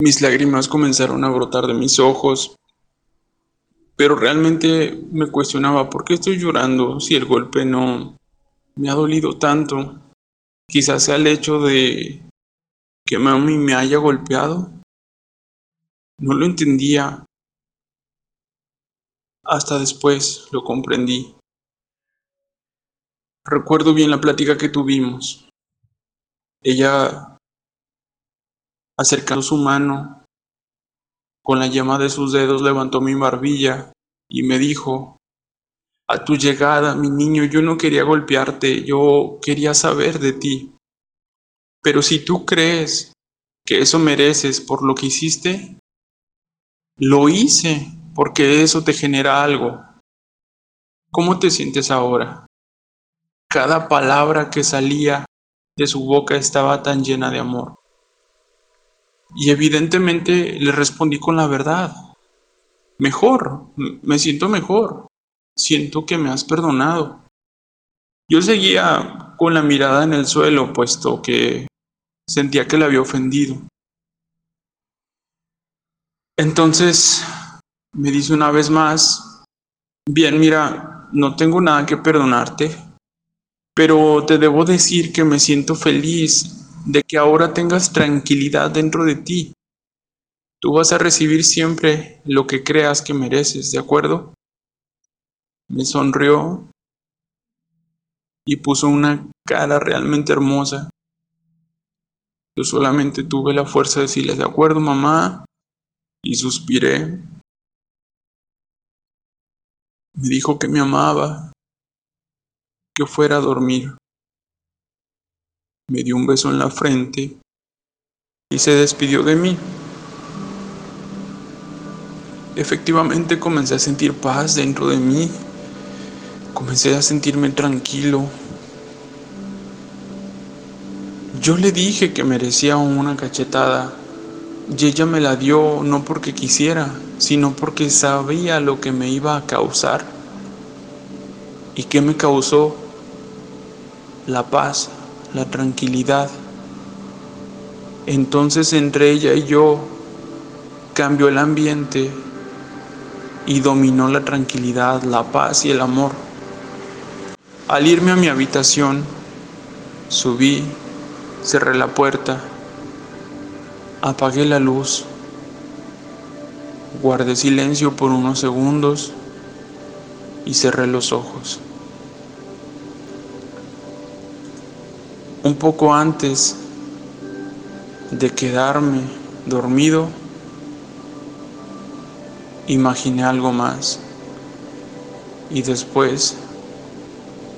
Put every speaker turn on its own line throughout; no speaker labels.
Mis lágrimas comenzaron a brotar de mis ojos, pero realmente me cuestionaba por qué estoy llorando si el golpe no me ha dolido tanto. Quizás sea el hecho de que mami me haya golpeado. No lo entendía. Hasta después lo comprendí. Recuerdo bien la plática que tuvimos. Ella acercando su mano, con la llama de sus dedos levantó mi barbilla y me dijo, a tu llegada, mi niño, yo no quería golpearte, yo quería saber de ti. Pero si tú crees que eso mereces por lo que hiciste, lo hice porque eso te genera algo. ¿Cómo te sientes ahora? Cada palabra que salía de su boca estaba tan llena de amor. Y evidentemente le respondí con la verdad. Mejor, me siento mejor. Siento que me has perdonado. Yo seguía con la mirada en el suelo, puesto que sentía que le había ofendido. Entonces me dice una vez más, bien, mira, no tengo nada que perdonarte, pero te debo decir que me siento feliz de que ahora tengas tranquilidad dentro de ti. Tú vas a recibir siempre lo que creas que mereces, ¿de acuerdo? Me sonrió y puso una cara realmente hermosa. Yo solamente tuve la fuerza de decirle, de acuerdo, mamá, y suspiré. Me dijo que me amaba, que fuera a dormir. Me dio un beso en la frente y se despidió de mí. Efectivamente comencé a sentir paz dentro de mí. Comencé a sentirme tranquilo. Yo le dije que merecía una cachetada y ella me la dio no porque quisiera, sino porque sabía lo que me iba a causar. ¿Y qué me causó? La paz, la tranquilidad. Entonces entre ella y yo cambió el ambiente y dominó la tranquilidad, la paz y el amor. Al irme a mi habitación, subí, cerré la puerta, apagué la luz, guardé silencio por unos segundos y cerré los ojos. Un poco antes de quedarme dormido, imaginé algo más. Y después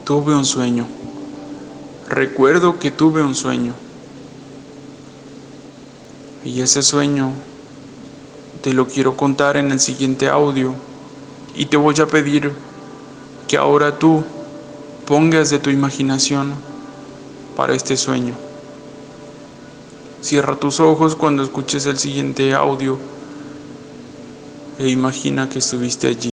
tuve un sueño. Recuerdo que tuve un sueño. Y ese sueño te lo quiero contar en el siguiente audio. Y te voy a pedir que ahora tú pongas de tu imaginación para este sueño. Cierra tus ojos cuando escuches el siguiente audio e imagina que estuviste allí.